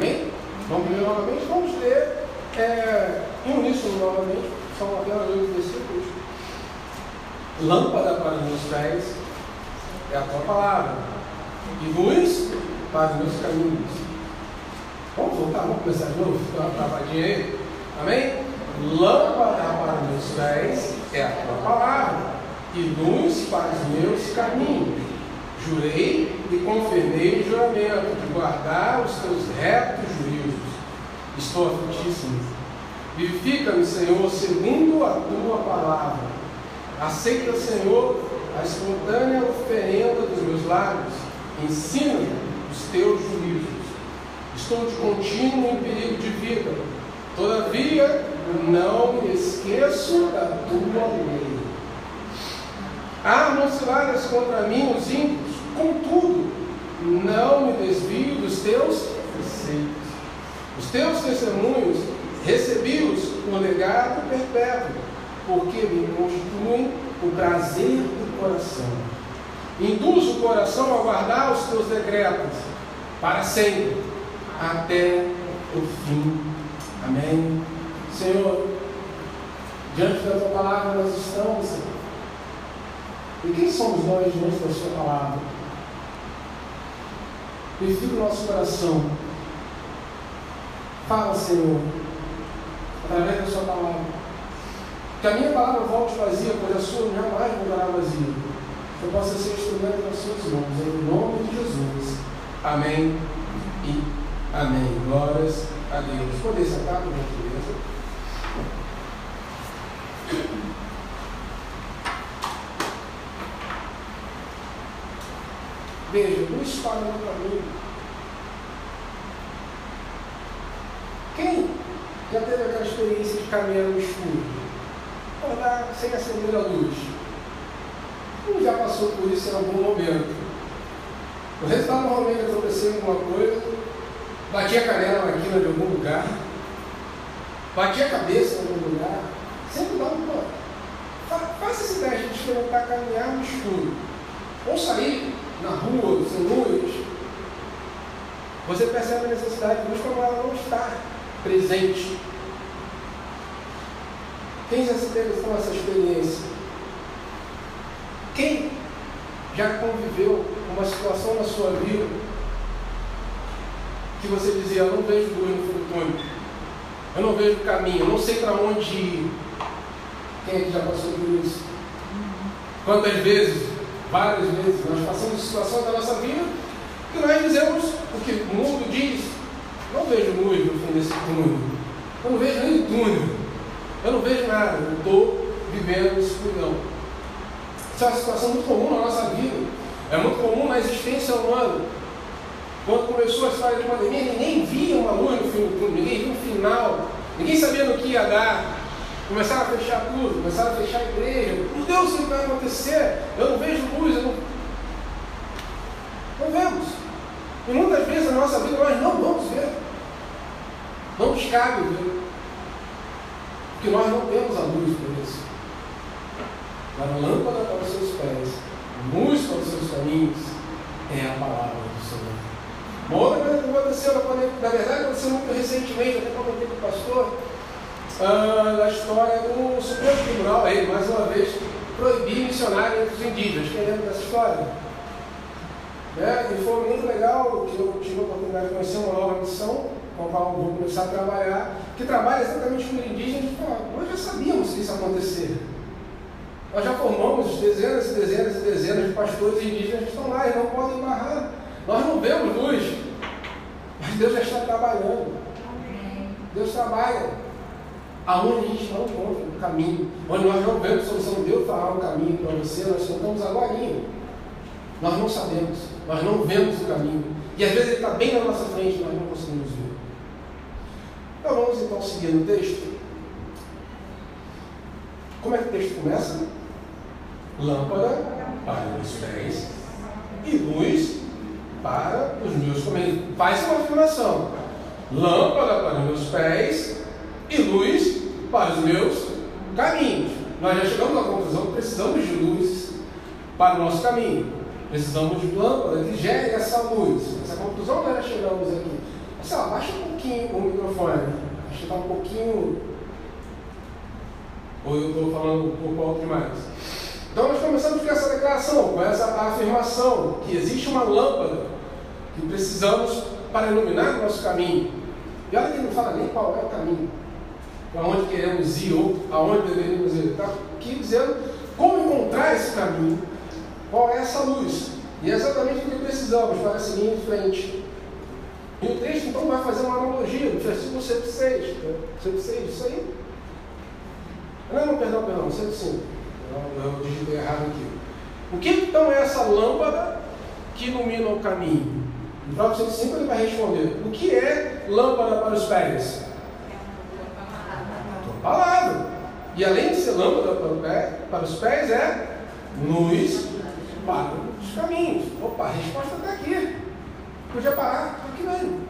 Amém? Vamos ler novamente? Vamos ler é, em uníssono novamente. São apenas oito versículos. Lâmpada para os meus pés é a tua palavra, e luz para os meus caminhos. Vamos voltar, vamos começar de novo? Dá uma travadinha aí. Amém? Lâmpada para os meus pés é a tua palavra, e luz para os meus caminhos. Jurei e confirmei o juramento de guardar os teus retos juízos. Estou aflitíssimo. Vivifica-me, Senhor, segundo a tua palavra. Aceita, Senhor, a espontânea oferenda dos meus lábios. Ensina-me os teus juízos. Estou de contínuo em perigo de vida. Todavia, não me esqueço da tua lei. Armam ciladas contra mim os ímpios, contudo, não me desvio dos teus preceitos. Os teus testemunhos recebi-os por legado perpétuo, porque me constituem o prazer do coração. Induz o coração a guardar os teus decretos para sempre, até o fim. Amém. Senhor, diante da tua palavra nós estamos, Senhor. E quem somos nós diante da sua palavra? Purifica o nosso coração. Fala, Senhor, através da sua palavra. Que a minha palavra volte vazia, pois a sua jamais voltará vazia. Que eu possa ser instrumento das suas mãos, em nome de Jesus. Amém e amém. Glórias a Deus. Poder sentar, por gentileza. Veja, luz para o caminho. Quem já teve aquela experiência de caminhar no escuro? Acordar sem acender a luz. Quem já passou por isso em algum momento? O resultado normalmente aconteceu alguma coisa, batia a canela na quina de algum lugar, batia a cabeça em algum lugar, sempre dá um. Faça esse teste de experimentar caminhar no escuro. Ou sair na rua, sem luz, você percebe a necessidade de luz como ela não está presente. Quem já teve com essa experiência? Quem já conviveu com uma situação na sua vida que você dizia, eu não vejo luz no túnel, eu não vejo caminho, eu não sei para onde ir. Quem é que já passou por isso? Quantas vezes várias vezes nós passamos situações da nossa vida que nós dizemos o que o mundo diz. Não vejo luz no fim desse túnel. Eu não vejo nem túnel. Eu não vejo nada. Eu estou vivendo escuridão. Isso é uma situação muito comum na nossa vida. É muito comum na existência humana. Quando começou a história de pandemia, ninguém via uma luz no fim do túnel, ninguém via um final, ninguém sabia no que ia dar. Começaram a fechar tudo, começaram a fechar a igreja. Meu Deus, o que vai acontecer? Eu não vejo luz, eu não. Não vemos. E muitas vezes na nossa vida nós não vamos ver. Não nos cabe ver. Porque nós não temos a luz por isso. Mas lâmpada para os seus pés, a luz para os seus caminhos, é a palavra do Senhor. Uma outra coisa que aconteceu, na verdade aconteceu muito recentemente, até comentei com o pastor, ah, da história do Supremo Tribunal, aí, mais uma vez, proibir missionários entre os indígenas. Quem lembra dessa história? Né? E foi muito legal que eu tive a oportunidade de conhecer uma nova missão, com a qual vou começar a trabalhar, que trabalha exatamente com indígenas. Nós já sabíamos que isso ia acontecer. Nós já formamos dezenas e dezenas e dezenas de pastores indígenas que estão lá e não podem barrar. Nós não vemos luz, mas Deus já está trabalhando. Deus trabalha aonde a gente não encontra o caminho, onde nós não vemos solução, Deus fará um caminho para você, nós contamos agora. Nós não sabemos, nós não vemos o caminho. E às vezes ele está bem na nossa frente, nós não conseguimos ver. Então vamos então seguir no texto. Como é que o texto começa? Lâmpada para os meus pés e luz para os meus caminhos. Faz uma afirmação. Lâmpada para os meus pés e luz para os meus caminhos. Nós já chegamos à conclusão que precisamos de luz para o nosso caminho. Precisamos de lâmpada que gere essa luz. Essa conclusão nós já chegamos aqui. Sei lá, baixa um pouquinho o microfone. Acho que está um pouquinho. Ou eu estou falando um pouco alto demais. Então nós começamos com essa declaração, com essa afirmação, que existe uma lâmpada que precisamos para iluminar o nosso caminho. E olha que não fala nem qual é o caminho, para onde queremos ir ou aonde deveríamos ir. Está aqui dizendo como encontrar esse caminho, qual é essa luz. E é exatamente o que precisamos para seguir em frente. E o texto então vai fazer uma analogia no versículo 106. Né? 106, isso aí. Não, não, perdão, perdão, 105. Eu, eu digitei errado aqui. O que então é essa lâmpada que ilumina o caminho? No próprio 105 ele vai responder: O que é lâmpada para os pés? Palavra. E além de ser lâmpada para, pé, para os pés, é luz para os caminhos. Opa, a resposta está aqui. Podia parar aqui mesmo.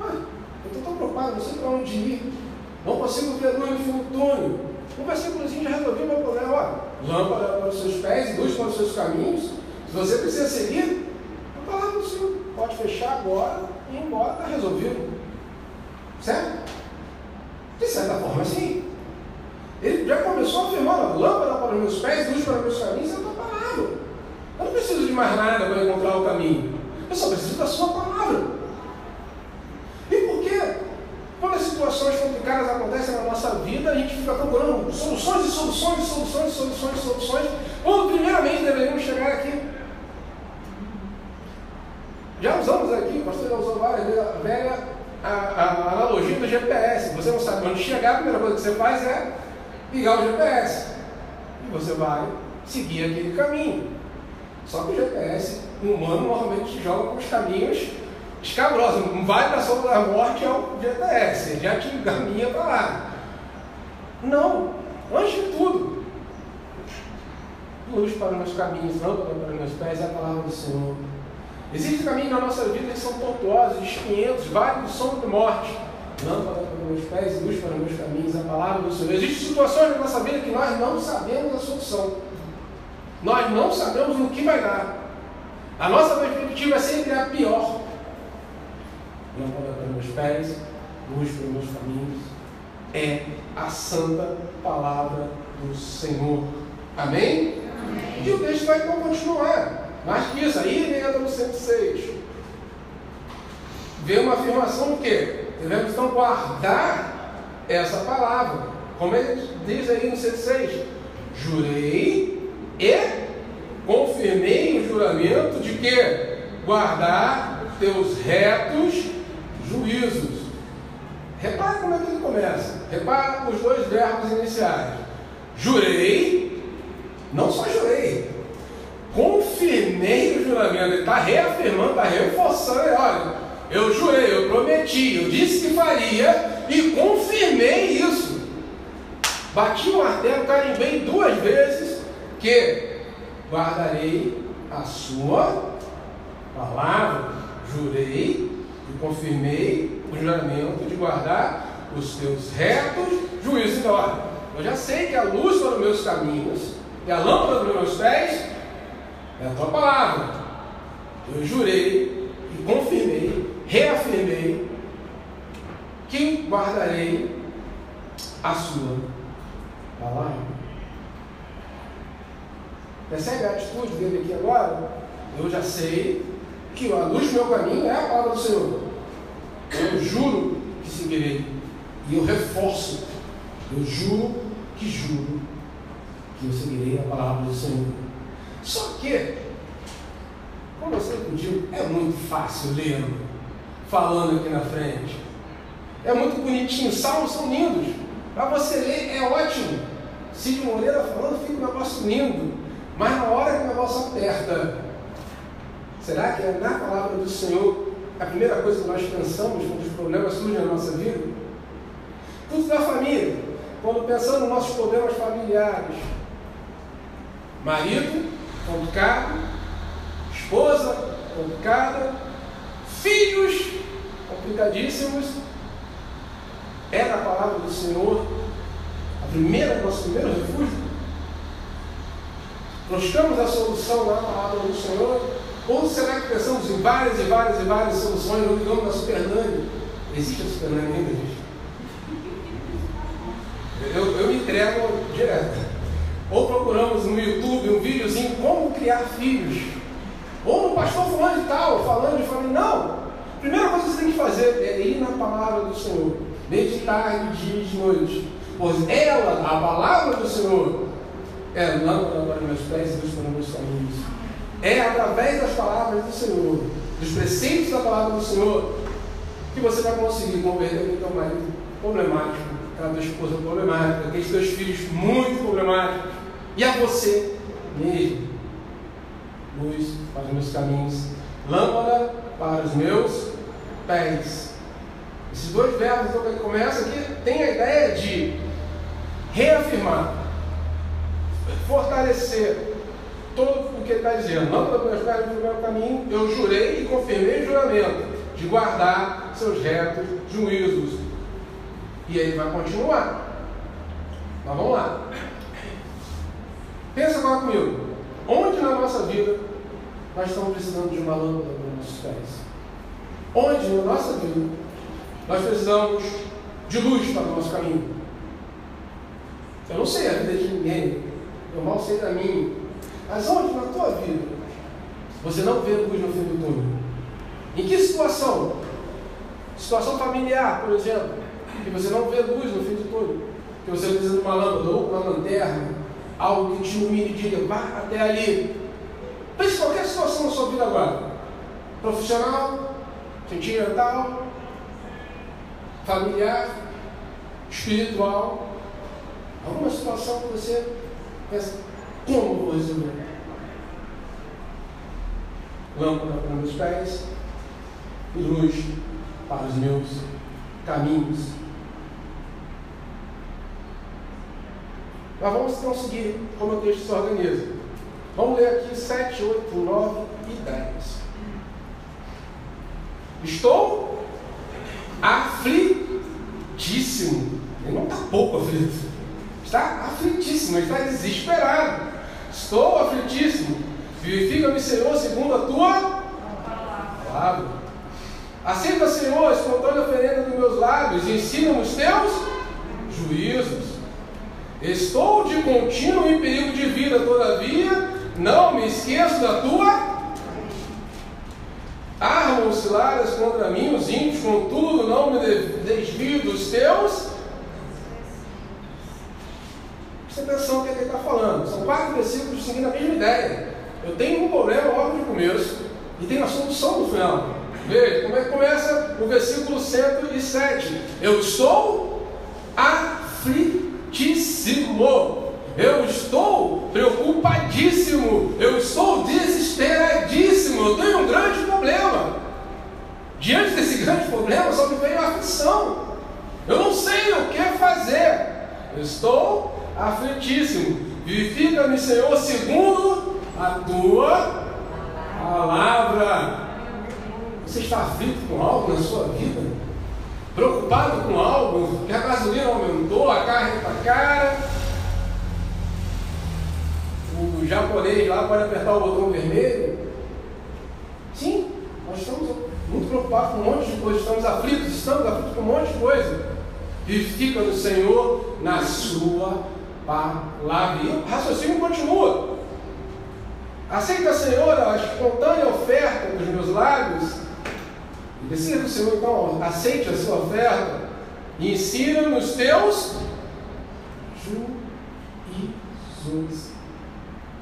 Ah, eu estou tão preocupado, não sei para onde ir. Não consigo ver luz no túnel. Um versículozinho já resolveu meu problema. Olha, lâmpada para os seus pés luz para os seus caminhos. Se você precisa seguir, a palavra do Senhor. Pode fechar agora e ir embora, está resolvido. Certo? De certa forma, sim. Ele já começou afirmando: lâmpada para os meus pés, luz para os meus caminhos, é a tua palavra. Eu não preciso de mais nada para encontrar o caminho. Eu só preciso da sua palavra. E por quê? Quando as situações complicadas acontecem na nossa vida, a gente fica procurando soluções e soluções e soluções e soluções e soluções, quando primeiramente deveríamos chegar aqui. Já usamos aqui, o pastor já usou várias vezes a velha a, a, do GPS. Você não sabe onde chegar, a primeira coisa que você faz é ligar o GPS. E você vai seguir aquele caminho. Só que o GPS humano normalmente te joga com os caminhos escabrosos. Não vai para a sombra da morte é o GPS, ele já te encaminha para lá. Não, antes de tudo, luz para os meus caminhos, lâmpada para os meus pés é a palavra do Senhor. Existem caminhos na nossa vida que são tortuosos, espinhentos, vários de sombra de morte. Lâmpada para os meus pés e luz para os meus caminhos, a palavra do Senhor. Existem situações na nossa vida que nós não sabemos a solução. Nós não sabemos no que vai dar. A nossa perspectiva é sempre a pior. Lâmpada para os meus pés, luz para os meus caminhos. É a santa palavra do Senhor. Amém? Amém. E o texto vai então continuar. Mais que isso, aí no 106. Vê uma afirmação do quê? Devemos então guardar essa palavra. Como ele diz aí no 106. Jurei e confirmei o juramento de que guardar teus retos juízos. Repara como é que ele começa. Repara os dois verbos iniciais. Jurei, não só jurei, confirmei o juramento, ele está reafirmando, está reforçando, olha, eu jurei, eu prometi, eu disse que faria e confirmei isso. Bati o martelo, carimbei duas vezes que guardarei a sua palavra. Jurei e confirmei o juramento de guardar os teus retos juízos. Então, olha, eu já sei que a luz para os meus caminhos e a lâmpada para os meus pés é a tua palavra. Eu jurei e confirmei, reafirmei que guardarei a sua palavra. Percebe a atitude dele aqui agora? Eu já sei que a luz do meu caminho é a palavra do Senhor. Eu juro que seguirei. E eu reforço. Eu juro que juro que eu seguirei a palavra do Senhor. Só que, como eu sempre é muito fácil ler, falando aqui na frente. É muito bonitinho, os salmos são lindos. Para você ler é ótimo. Cid Moreira falando fica um negócio lindo. Mas na hora que o negócio aperta, será que é na palavra do Senhor a primeira coisa que nós pensamos quando os problemas surgem na nossa vida? Tudo da família. Quando pensamos nos nossos problemas familiares, marido, complicado, esposa complicada, filhos complicadíssimos. É na palavra do Senhor a primeira, nosso primeiro refúgio. Buscamos a solução na palavra do Senhor? Ou será que pensamos em várias e várias e várias soluções, não ligamos na Super Nani? Existe a Superman ainda, gente? Eu, eu me entrego direto. Ou procuramos no YouTube um videozinho como criar filhos. Ou no pastor fulano e tal, falando de família. Não! A primeira coisa que você tem que fazer é ir na palavra do Senhor. Meditar de dia e noite. Pois ela, a palavra do Senhor, é lâmpada para meus pés e para meus caminhos. É através das palavras do Senhor, dos preceitos da palavra do Senhor, que você vai conseguir converter aquele teu marido problemático, aquela tua esposa problemática, aqueles teus filhos muito problemáticos, e a você mesmo. Luz para os meus caminhos, lâmpada para os meus pés. Esses dois verbos então, que começa aqui tem a ideia de reafirmar, fortalecer todo o que ele está dizendo. Lâmpada para meus pés, no meu caminho, eu jurei e confirmei o juramento de guardar seus retos juízos. E aí vai continuar. Mas vamos lá. Pensa agora comigo. Onde na nossa vida nós estamos precisando de uma lâmpada para os nossos pés? Onde na nossa vida nós precisamos de luz para o nosso caminho? Eu não sei a vida de ninguém. Eu mal sei da minha. Mas onde na tua vida você não vê luz no fim do túnel? Em que situação? Situação familiar, por exemplo, que você não vê luz no fim do túnel, que você precisa de uma lâmpada ou uma lanterna, algo que te ilumine e diga, vá até ali. Pense qualquer situação na sua vida agora. Profissional, sentimental, familiar, espiritual. Alguma situação que você pensa, como vou resolver? Lâmpada para meus pés e luz para os meus caminhos. Mas vamos então seguir como o texto se organiza. Vamos ler aqui 7, 8, 9 e 10. Estou aflitíssimo. Ele não está pouco aflito. Está aflitíssimo, ele está desesperado. Estou aflitíssimo. Vivifica-me, Senhor, segundo a tua palavra. Aceita, Senhor, a espontânea oferenda dos meus lábios e ensina-me os teus juízos. Estou de contínuo em perigo de vida, todavia não me esqueço da tua. Ciladas contra mim os ímpios, contudo não me desvio dos teus. Presta atenção no que ele está falando. São quatro versículos seguindo a mesma ideia. Eu tenho um problema logo de começo e tenho a solução no final. Veja como é que começa o versículo 107. Eu estou aflitíssimo. Eu estou preocupadíssimo. Eu estou desesperadíssimo. Eu tenho um grande problema. Diante desse grande problema, só me veio a aflição. Eu não sei o que fazer. Eu estou aflitíssimo. Vivifica-me, Senhor, segundo a tua palavra. Você está aflito com algo na sua vida? Preocupado com algo? Que a gasolina aumentou, a carne está cara. O japonês lá pode apertar o botão vermelho? Sim, nós estamos muito preocupados com um monte de coisa, estamos aflitos, estamos aflitos com um monte de coisa. Vivifica no Senhor na sua palavra. E o raciocínio continua. Aceita, Senhor, a espontânea oferta dos meus lábios. E decida Senhor, então, aceite a sua oferta e ensina nos teus juízos,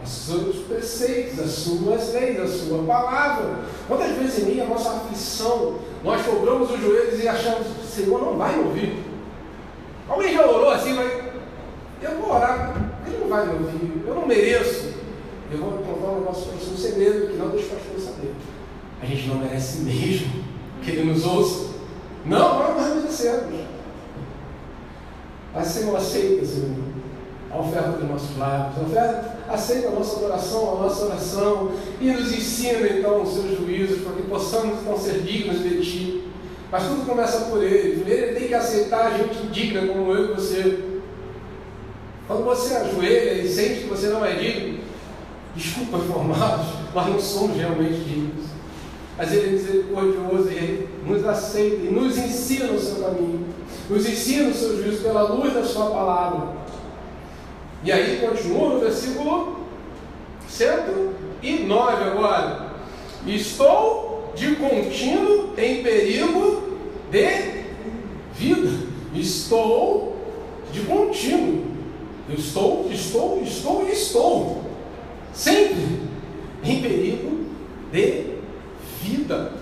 os seus preceitos, as suas leis, a sua palavra. Quantas vezes em mim a nossa aflição, nós cobramos os joelhos e achamos, o Senhor não vai me ouvir. Alguém já orou assim, mas eu vou orar, ele não vai me ouvir, eu não mereço. Eu vou contar negócio para você, um segredo que não deixa o pastor saber. A gente não merece mesmo que ele nos ouça. Não, nós não merecemos. Mas Senhor, aceita, Senhor, a oferta dos nossos lábios, a oferta, aceita a nossa adoração, a nossa oração e nos ensina então os seus juízos para que possamos então ser dignos de Ti. Mas tudo começa por Ele. Primeiro Ele tem que aceitar a gente digna como eu e você. Quando você ajoelha e sente que você não é digno, desculpa informados, nós não somos realmente dignos. mas Ele é misericordioso e Ele nos aceita e nos ensina o seu caminho, nos ensina o seu juízo pela luz da Sua palavra. E aí continua no versículo 109 agora. Estou de contínuo em perigo de vida. Estou de contínuo. Estou, estou, estou estou. Sempre em perigo de vida.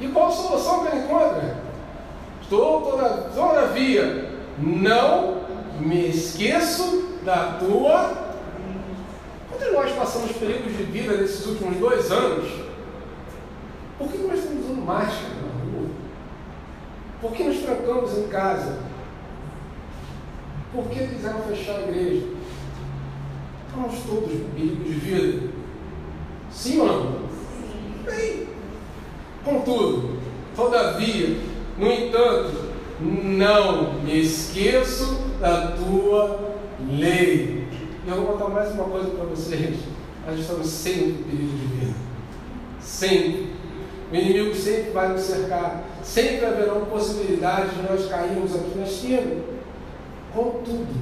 E qual a solução que ele encontra? Estou, toda, todavia, não me esqueço da tua. Quando nós passamos perigos de vida nesses últimos dois anos, por que nós estamos usando máscara na rua? Por que nos trancamos em casa? Por que quiseram fechar a igreja? Estamos todos em perigo de vida. Sim ou não? Bem, contudo, todavia, no entanto, não me esqueço da tua lei. E eu vou contar mais uma coisa para vocês. Nós estamos sempre em perigo de vida. Sempre. O inimigo sempre vai nos cercar. Sempre haverão possibilidades de nós cairmos aqui na esquina. Contudo,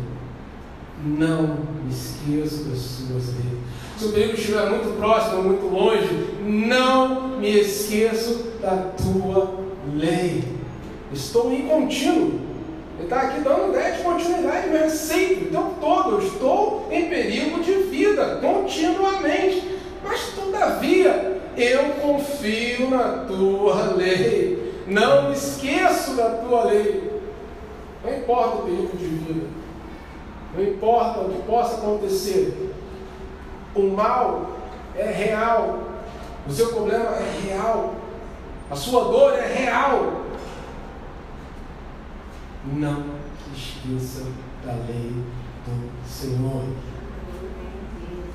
não me esqueço das suas leis. Se o perigo estiver muito próximo, muito longe, não me esqueço da tua lei. Estou em contínuo. Ele está aqui dando ideia de continuidade mesmo, sempre, o tempo todo. Eu estou em perigo de vida, continuamente. Mas, todavia, eu confio na tua lei. Não me esqueço da tua lei. Não importa o perigo de vida. Não importa o que possa acontecer. O mal é real. O seu problema é real. A sua dor é real. Não esqueça da lei do Senhor.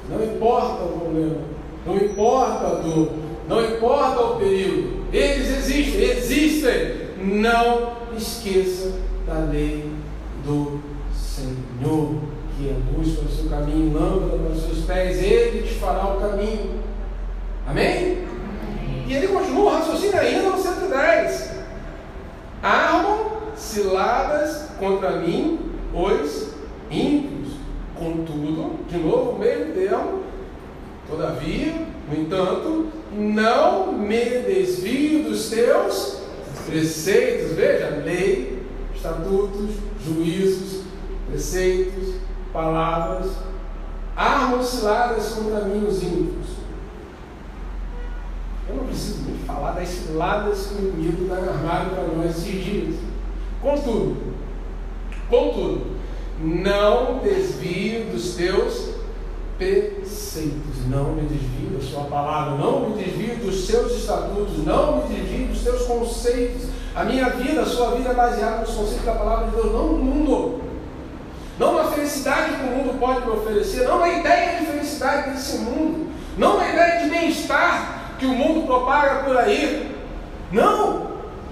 Não importa o problema, não importa a dor, não importa o perigo. Eles existem, existem. Não esqueça da lei do Senhor, que é luz para o seu caminho, lâmpada para os seus pés, Ele te fará o caminho. Amém? E ele continua o raciocínio ainda no 110. Ciladas contra mim os ímpios. Contudo, de novo, o mesmo termo, todavia, no entanto, não me desvio dos teus preceitos. Veja, lei, estatutos, juízos, preceitos, palavras, armas ciladas contra mim os ímpios. Eu não preciso nem falar das ciladas que o inimigo está armado para nós esses dias. Contudo, contudo, não desvio dos teus preceitos, não me desvio da sua palavra, não me desvio dos seus estatutos, não me desvio dos seus conceitos. A minha vida, a sua vida é baseada nos conceitos da palavra de Deus, não no mundo. Não na felicidade que o mundo pode me oferecer, não na ideia de felicidade desse mundo, não na ideia de bem-estar que o mundo propaga por aí. Não!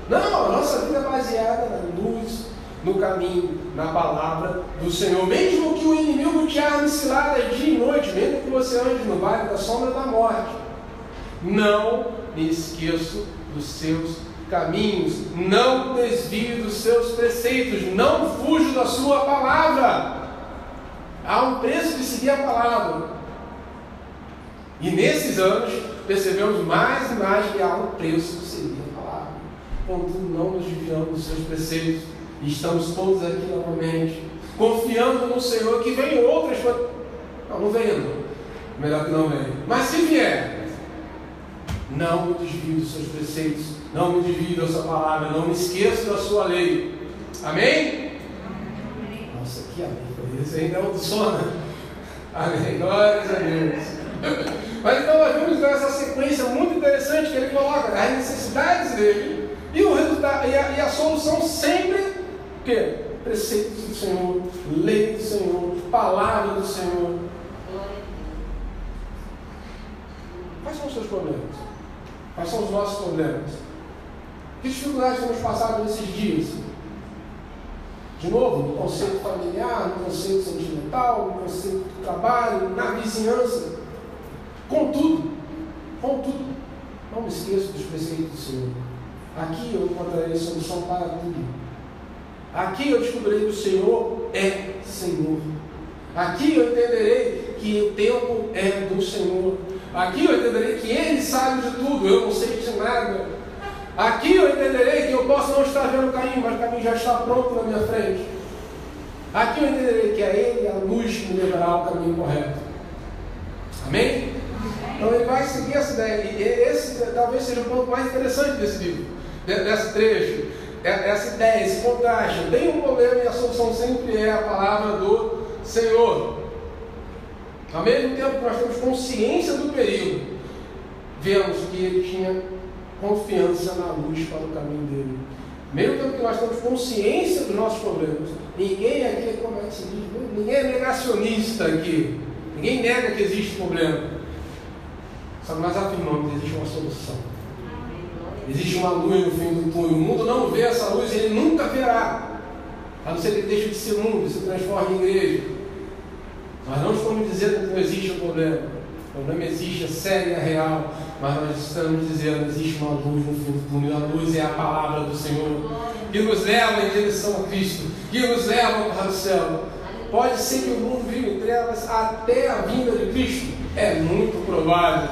Não, a nossa vida é baseada na luz, no caminho, na palavra do Senhor. Mesmo que o inimigo te arme ciladas dia e noite, mesmo que você ande no vale da sombra da morte, não me esqueço dos seus caminhos, não desvio dos seus preceitos, não fujo da sua palavra. Há um preço de seguir a palavra. E nesses anos percebemos mais e mais que há um preço de seguir a palavra. Contudo, não nos desviamos dos seus preceitos. E estamos todos aqui novamente, confiando no Senhor que vem outras. Não, não venha não. Melhor que não venha. Mas se vier, não me desvio dos seus preceitos, não me desvio da sua palavra, não me esqueça da sua lei. Amém? Nossa, que amém. Esse ainda é o do sono. Amém. Glórias a Deus. Mas então nós vemos essa sequência muito interessante que ele coloca, as necessidades dele e o resultado e a, e a solução sempre o quê? Preceitos do Senhor, lei do Senhor, palavra do Senhor. Quais são os seus problemas? Quais são os nossos problemas? Que dificuldades temos passado nesses dias? De novo, no conceito familiar, no conceito sentimental, no conceito do trabalho, na vizinhança. Contudo, contudo, Não me esqueça dos preceitos do Senhor. Aqui eu encontrarei solução para tudo. Aqui eu descobrirei que o Senhor é Senhor. Aqui eu entenderei que o tempo é do Senhor. Aqui eu entenderei que Ele sabe de tudo, eu não sei de nada. Aqui eu entenderei que eu posso não estar vendo o caminho, mas o caminho já está pronto na minha frente. Aqui eu entenderei que é Ele a luz que me levará ao caminho correto. Amém? Então ele vai seguir essa ideia. E esse talvez seja o ponto mais interessante desse livro, desse trecho. É, essa ideia, esse contraste. Tem um problema e a solução sempre é a palavra do Senhor. Ao mesmo tempo que nós temos consciência do perigo, vemos que ele tinha confiança na luz para o caminho dele. Mesmo tempo que nós temos consciência dos nossos problemas, ninguém aqui, como é diz, ninguém é negacionista aqui. Ninguém nega que existe problema. Só nós afirmamos que existe uma solução. Existe uma luz no fim do túnel. O mundo não vê essa luz e ele nunca verá. A não ser que ele deixe de ser mundo e se transforme em igreja. Nós não estamos dizendo que não existe um problema. O problema existe, é sério, é real. Mas nós estamos dizendo que existe uma luz no fim do túnel. A luz é a palavra do Senhor. Que nos leva em direção a Cristo. Que nos leva para o céu. Pode ser que o mundo viva em trevas até a vinda de Cristo. É muito provável.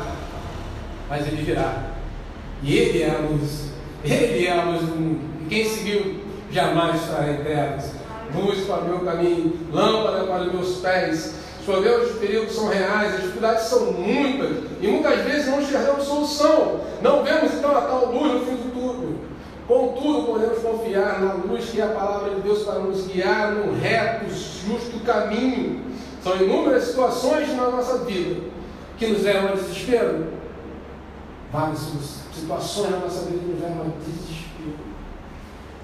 Mas ele virá. E ele é a luz. Ele é a luz do mundo. E quem seguiu jamais estará em trevas. Luz para o meu caminho, lâmpada para os meus pés. Os problemas de perigo são reais, as dificuldades são muitas. E muitas vezes não enxergamos solução. Não vemos então a tal luz no fim do Contudo, podemos confiar na luz que é a palavra de Deus para nos guiar no reto, justo caminho. São inúmeras situações na nossa vida que nos levam ao desespero. Várias situações na nossa vida que nos levam ao desespero.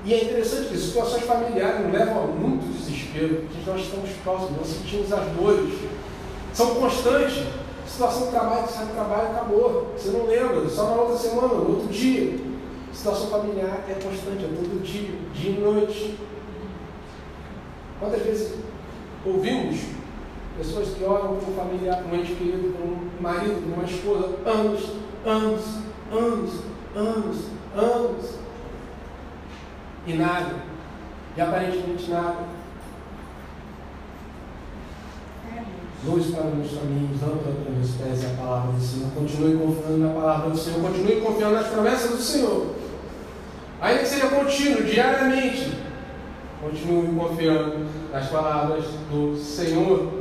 E é interessante que situações familiares nos levam a muito desespero, porque nós estamos próximos, nós sentimos as dores. São constantes. Situação de trabalho, sai do trabalho, acabou. Você não lembra, só na outra semana, no outro dia. Situação familiar é constante, é todo dia, dia e noite. Quantas vezes ouvimos pessoas que oram por um familiar, um ente querido, por um marido, por uma esposa, anos, anos, anos, anos, anos, e nada, e aparentemente nada. Luz para os meus caminhos, lâmpada para meus pés a palavra do Senhor. Continue confiando na palavra do Senhor, continue confiando nas promessas do Senhor. Ainda que seja contínuo, diariamente, continue confiando nas palavras do Senhor.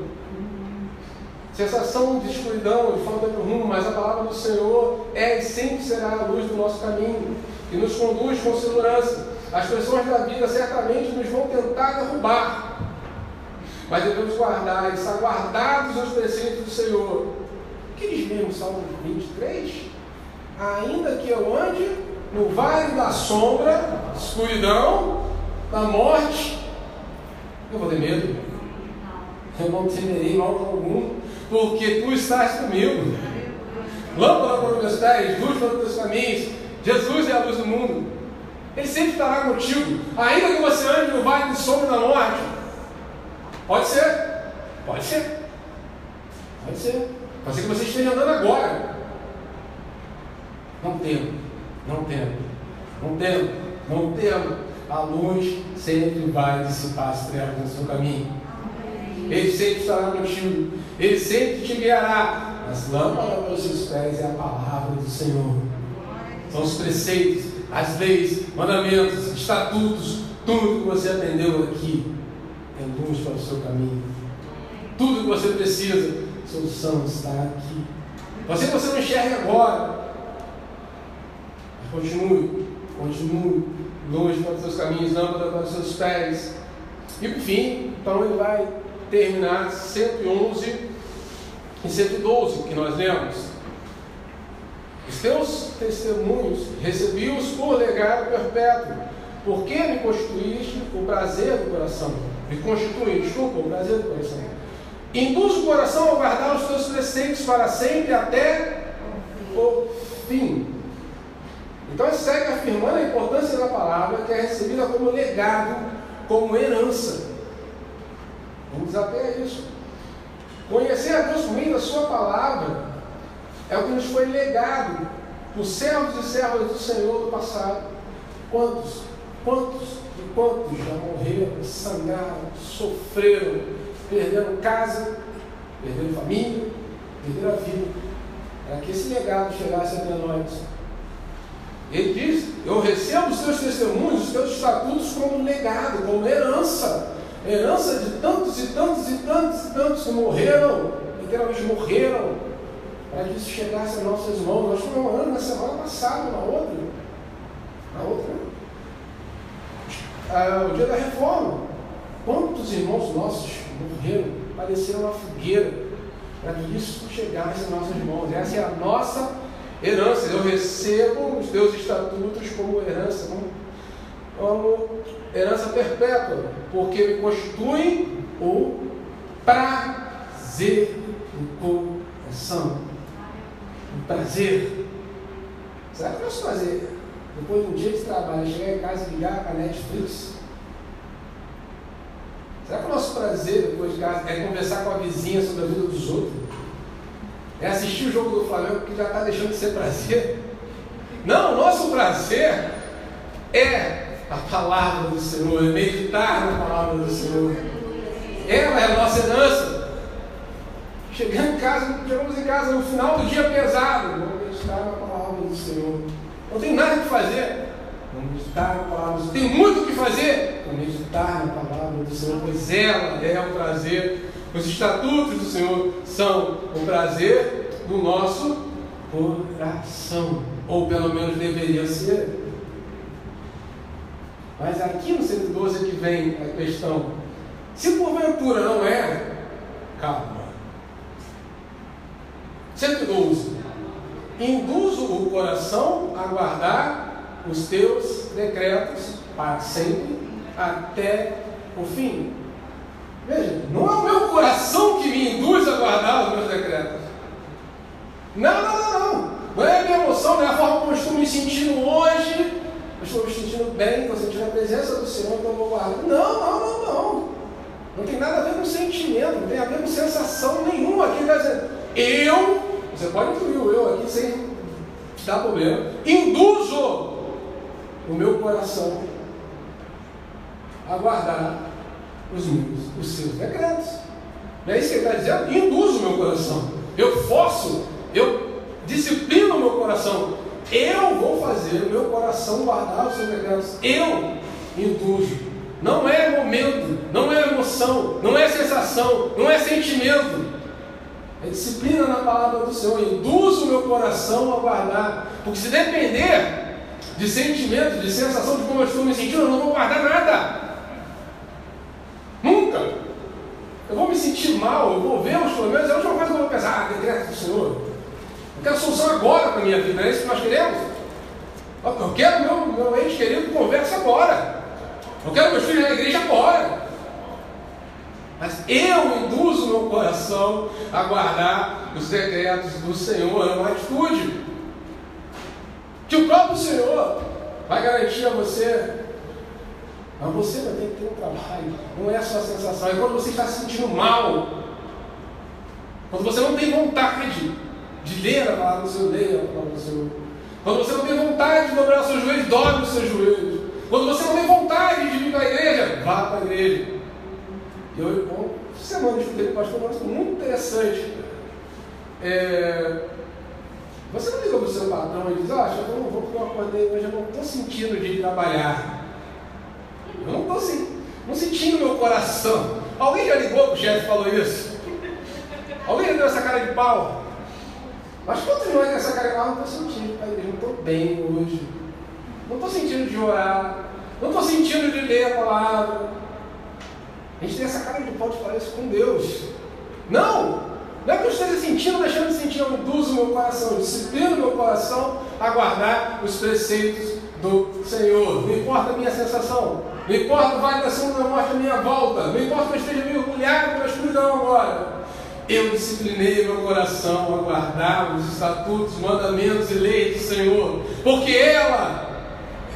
Sensação de escuridão, de falta de rumo, mas a palavra do Senhor é e sempre será a luz do nosso caminho, que nos conduz com segurança. As pessoas da vida certamente nos vão tentar derrubar, mas devemos guardar, estar guardados nos preceitos do Senhor. Que diz mesmo Salmo 23? Ainda que eu ande no vale da sombra, escuridão, da morte, eu vou ter medo. Eu não temerei mal algum, porque tu estás comigo. Lâmpada para os meus pés, luz para os teus caminhos. Jesus é a luz do mundo. Ele sempre estará contigo, ainda que você ande no vale de sombra da morte. Pode ser? Pode ser. Pode ser. Pode ser que você esteja andando agora. Não temo não temo, não temo, não temo. A luz sempre vai dissipar as trevas no seu caminho. Ele sempre estará contigo. Ele sempre te guiará. As lâmpadas para os seus pés é a palavra do Senhor. São os preceitos, as leis, mandamentos, estatutos, tudo que você aprendeu aqui é luz para o seu caminho. Tudo que você precisa, solução está aqui. Você você não enxerga agora, Continue, continue longe para os seus caminhos, lâmpada para os seus pés. E por fim, então ele vai terminar 111 e 112 que nós lemos. Os teus testemunhos recebi-os por legado perpétuo, porque me constituíste o prazer do coração. Me constitui, desculpa, o prazer do coração. Induz o coração a guardar os teus preceitos para sempre até o fim. Então segue afirmando a importância da palavra que é recebida como legado, como herança. Vamos até isso. Conhecer a Deus por meio da sua palavra é o que nos foi legado os servos e servas do Senhor do passado. Quantos, quantos e quantos já morreram, sangraram, sofreram, perderam casa, perderam família, perderam a vida, para que esse legado chegasse até nós. Ele diz: Eu recebo os teus testemunhos, os teus estatutos como legado, como herança. Herança de tantos e tantos e tantos e tantos que morreram, literalmente morreram, para que isso chegasse às nossas mãos. Nós comemoramos na semana passada, na outra. Na outra. Ah, o dia da reforma. Quantos irmãos nossos morreram, padeceram na fogueira, para que isso chegasse às nossas mãos. Essa é a nossa herança. Eu recebo os teus estatutos como herança, como, como herança perpétua, porque me constituem o prazer do coração. O prazer. Será que nosso prazer, depois de um dia de trabalho, chegar em casa e ligar para a Netflix? Será que o nosso prazer depois de casa é conversar com a vizinha sobre a vida dos outros? É assistir o jogo do Flamengo que já está deixando de ser prazer? Não, o nosso prazer é a palavra do Senhor, é meditar na palavra do Senhor. Ela é a nossa herança. Chegando em casa, chegamos em casa no final do dia pesado. Vamos meditar na palavra do Senhor. Não tem nada que fazer. Vamos meditar na palavra do Senhor. Tem muito o que fazer. Vamos meditar na palavra do Senhor, pois ela é o prazer. Os estatutos do Senhor são o prazer do nosso coração. Ou pelo menos deveria ser. Mas aqui no 112 é que vem a questão. Se porventura não é, calma. 112. Induzo o coração a guardar os teus decretos para sempre, até o fim. Veja, não é o meu coração que me induz a guardar os meus decretos. Não, não, não, não. Não é a minha emoção, não é a forma como eu estou me sentindo hoje eu estou me sentindo bem, estou sentindo a presença do Senhor, então eu vou guardar. Não, não, não, não. Não tem nada a ver com sentimento, não tem a ver com sensação nenhuma aqui. Está dizendo, eu, você pode incluir o eu aqui sem dar problema, induzo o meu coração a guardar os meus, os seus decretos. Não é isso que ele está dizendo? Induzo o meu coração. Eu forço, eu disciplino o meu coração. Eu vou fazer o meu coração guardar os seus decretos. Eu induzo. Não é momento, não é emoção, não é sensação, não é sentimento. É disciplina na palavra do Senhor. Induz o meu coração a guardar. Porque se depender de sentimento, de sensação, de como eu estou me sentindo, eu não vou guardar nada. Nunca. Eu vou me sentir mal, eu vou ver os problemas, é eu vou pensar, ah, decreto do Senhor. Eu quero solução agora para a minha vida, é isso que nós queremos? Eu quero meu, meu ente querido conversa agora. Eu quero meus filhos na igreja agora. Mas eu induzo meu coração a guardar os decretos do Senhor, é uma atitude que o próprio Senhor vai garantir a você. Mas você vai ter que ter um trabalho, não é a sensação. É quando você está se sentindo mal, quando você não tem vontade de ler a palavra do Senhor, leia a palavra do Senhor. Quando você não tem vontade de dobrar os seus joelhos, dobre os seus joelhos. Quando você não tem vontade de vir para a igreja, vá para a igreja. E eu, bom, semana eu escutei o pastor Márcio, muito interessante. É, você não liga para o seu patrão e diz, ah, eu não vou porque eu acordei hoje, eu não estou sentindo de trabalhar. Eu não estou assim, não sentindo meu coração. Alguém já ligou para o chefe e falou isso? Alguém já deu essa cara de pau? Mas quantos nós nessa cara, não estou sentindo, pai, não estou bem hoje. Não estou sentindo de orar. Não estou sentindo de ler a palavra. A gente tem essa cara de pau de falar isso com Deus. Não! Não é que eu esteja sentindo, deixando de sentir, eu induzo meu coração, disciplino meu coração a guardar os preceitos do Senhor. Não importa a minha sensação, não importa o vale da segunda morte à minha volta, não importa que eu esteja mergulhado pela escuridão agora eu disciplinei meu coração a guardar os estatutos, mandamentos e leis do Senhor, porque ela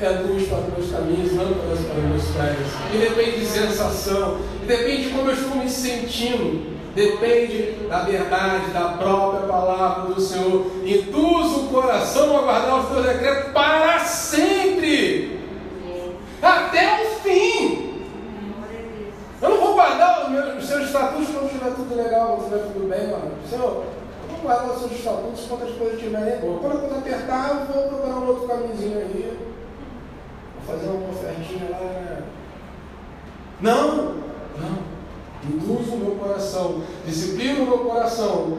é luz para os meus caminhos, lâmpadas para os meus pés. E depende de sensação, e depende de como eu estou me sentindo, depende da verdade, da própria palavra do Senhor. Induz o coração a guardar teu decreto para sempre, até o fim. Eu não os seus estatutos quando estiver tudo legal, quando estiver tudo bem, mano. Senhor, eu vou guardar os seus estatutos quando as coisas estiverem boas. Quando a coisa apertar, eu vou procurar um outro caminhozinho aí. Vou fazer uma ofertinha lá. Né? Não, não. Induzo o meu coração, disciplino o meu coração.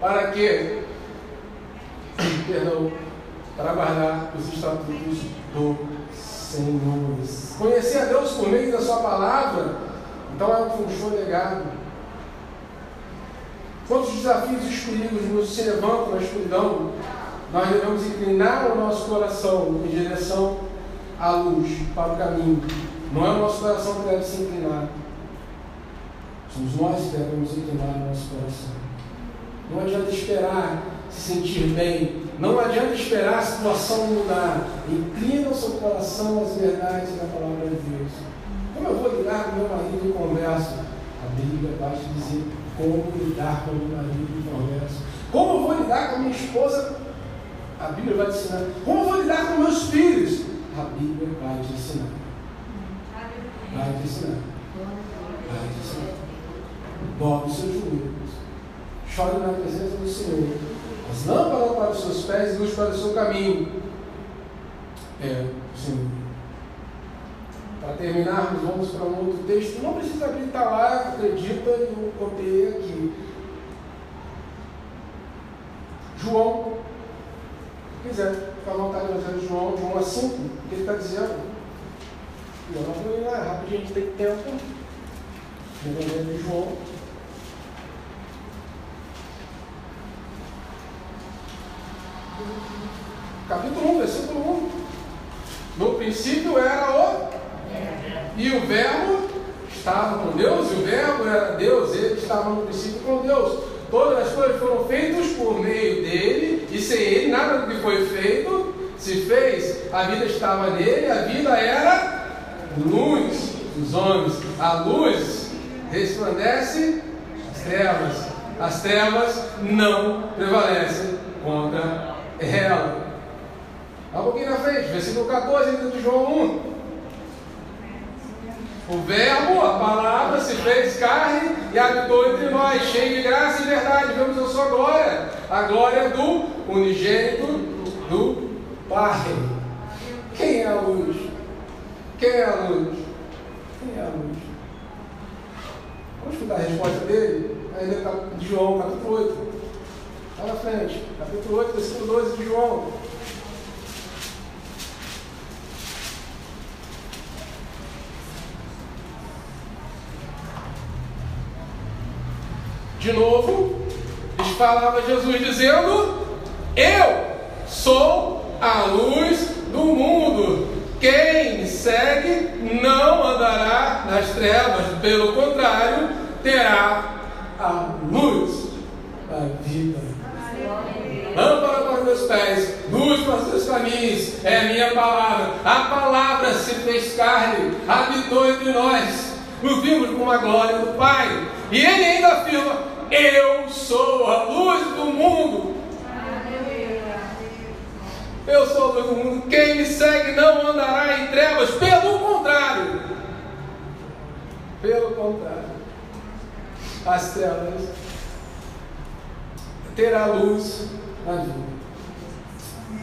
Para quê? Perdão, para guardar os estatutos do Senhor. Conhecer a Deus por meio da Sua palavra, então é um função legado. Quantos desafios e perigos nos se levantam na escuridão, nós devemos inclinar o nosso coração em direção à luz, para o caminho. Não é o nosso coração que deve se inclinar. Somos nós que devemos inclinar o nosso coração. Não adianta esperar se sentir bem. Não adianta esperar a situação mudar. Inclina o seu coração às verdades da palavra de Deus. Eu vou lidar com meu marido em conversa? A Bíblia vai te dizer como lidar com meu marido em conversa. Como eu vou lidar com minha esposa? A Bíblia vai te ensinar. Como eu vou lidar com meus filhos? A Bíblia vai te ensinar. Vai te ensinar. Vai te ensinar. Dobre os seus joelhos. Chore na presença do Senhor. As lâmpadas para os seus pés e luz para o seu caminho. É, Senhor. Para terminarmos, vamos para um outro texto. Não precisa abrir, lá, acredita, eu copiei aqui. João, se quiser, fica à vontade de fazer João, João a 5, o que ele está dizendo. Eu não vou ir lá, rapidinho, a gente tem tempo. Evangelho de João. Capítulo 1, versículo 1. No princípio era o. E o Verbo estava com Deus, e o Verbo era Deus, ele estava no princípio com Deus. Todas as coisas foram feitas por meio dele, e sem ele nada do que foi feito se fez. A vida estava nele, a vida era luz dos homens. A luz resplandece as trevas. As trevas não prevalecem contra ela. Um pouquinho na frente, versículo 14 de João 1. O Verbo, a palavra, se fez carne e habitou entre nós, cheio de graça e verdade. Vemos a sua glória, a glória do unigênito do Pai. Quem é a luz? Quem é a luz? Quem é a luz? Vamos escutar a resposta dele? Ainda de João, capítulo 8. Lá na frente, capítulo 8, versículo 12 de João. De novo, falava Jesus dizendo: Eu sou a luz do mundo. Quem me segue não andará nas trevas, pelo contrário, terá a luz da vida. Lâmpada para os meus pés, luz para os seus caminhos, é a minha palavra. A palavra se fez carne, habitou entre nós, nos vimos com a glória do Pai. E ele ainda afirma: Eu sou a luz do mundo. Eu sou a luz do mundo. Quem me segue não andará em trevas. Pelo contrário. Pelo contrário. As trevas terá luz na vida.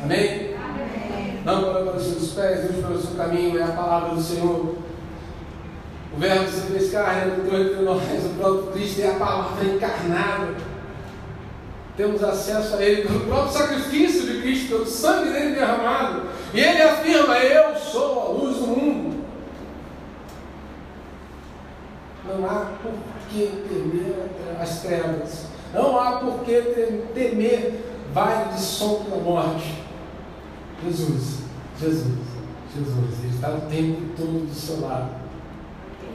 Amém? Amém. Lâmpada para os seus pés, luz para o seu caminho, é a palavra do Senhor. O Verbo se fez carne, habitou entre nós, o próprio Cristo é a palavra encarnada. Temos acesso a Ele pelo próprio sacrifício de Cristo, pelo sangue dele derramado. E Ele afirma: Eu sou a luz do mundo. Não há por que temer as trevas. Não há por que temer vale de sombra da morte. Jesus, Jesus, Jesus. Ele está o tempo todo do seu lado.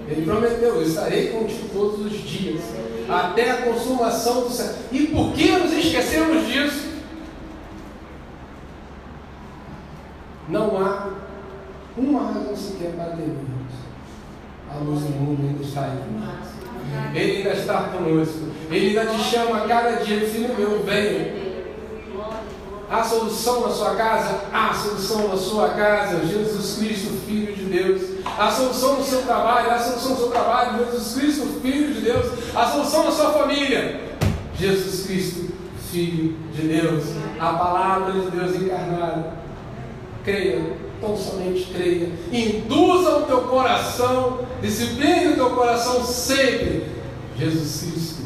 Ele prometeu: Eu estarei contigo todos os dias, até a consumação do céu. E por que nos esquecemos disso? Não há uma razão sequer para temermos. A luz do mundo ainda está aí. Ele ainda está conosco. Ele ainda te chama cada dia, filho meu, venha. Há solução na sua casa? Há solução na sua casa. Jesus Cristo, Filho de Deus. Há solução no seu trabalho? Há solução no seu trabalho. Jesus Cristo, Filho de Deus. Há solução na sua família? Jesus Cristo, Filho de Deus. A palavra de Deus encarnada. Creia, tão somente creia. Induza o teu coração, discipline o teu coração sempre. Jesus Cristo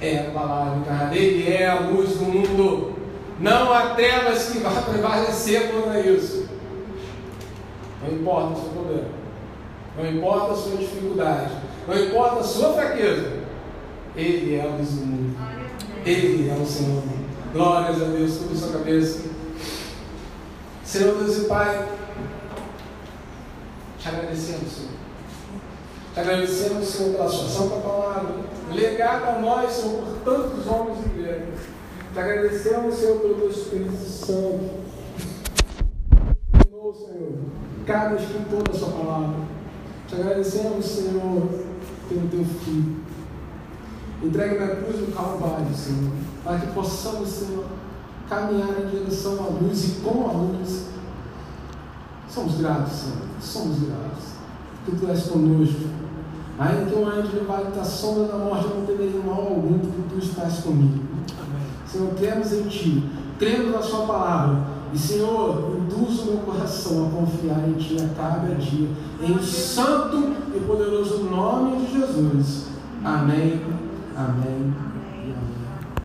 é a palavra encarnada. Ele é a luz do mundo. Não há trevas que vá prevalecer contra isso. Não importa o seu problema. Não importa a sua dificuldade. Não importa a sua fraqueza. Ele é a luz do mundo. Ele é o Senhor. Glórias a Deus. Tudo sua cabeça. Senhor Deus e Pai. Te agradecemos, Senhor. Te agradecemos, Senhor, pela sua santa palavra. Legada a nós, Senhor, por tantos homens e mulheres. Te agradecemos, Senhor, pelo teu Espírito Santo. Senhor, cada escritor da sua palavra. Te agradecemos, Senhor, pelo teu filho. Entrega na cruz do Calvário, Senhor, para que possamos, Senhor, caminhar em direção à luz e com a luz. Somos gratos, Senhor, somos gratos, que Tu és conosco. Ainda que eu ande no vale da sombra da morte, eu não terei mal algum, porque Tu estás comigo. Senhor, cremos em Ti, cremos na Sua palavra. E Senhor, induz o meu coração a confiar em Ti a cada dia. Em santo e poderoso nome de Jesus. Amém. Amém.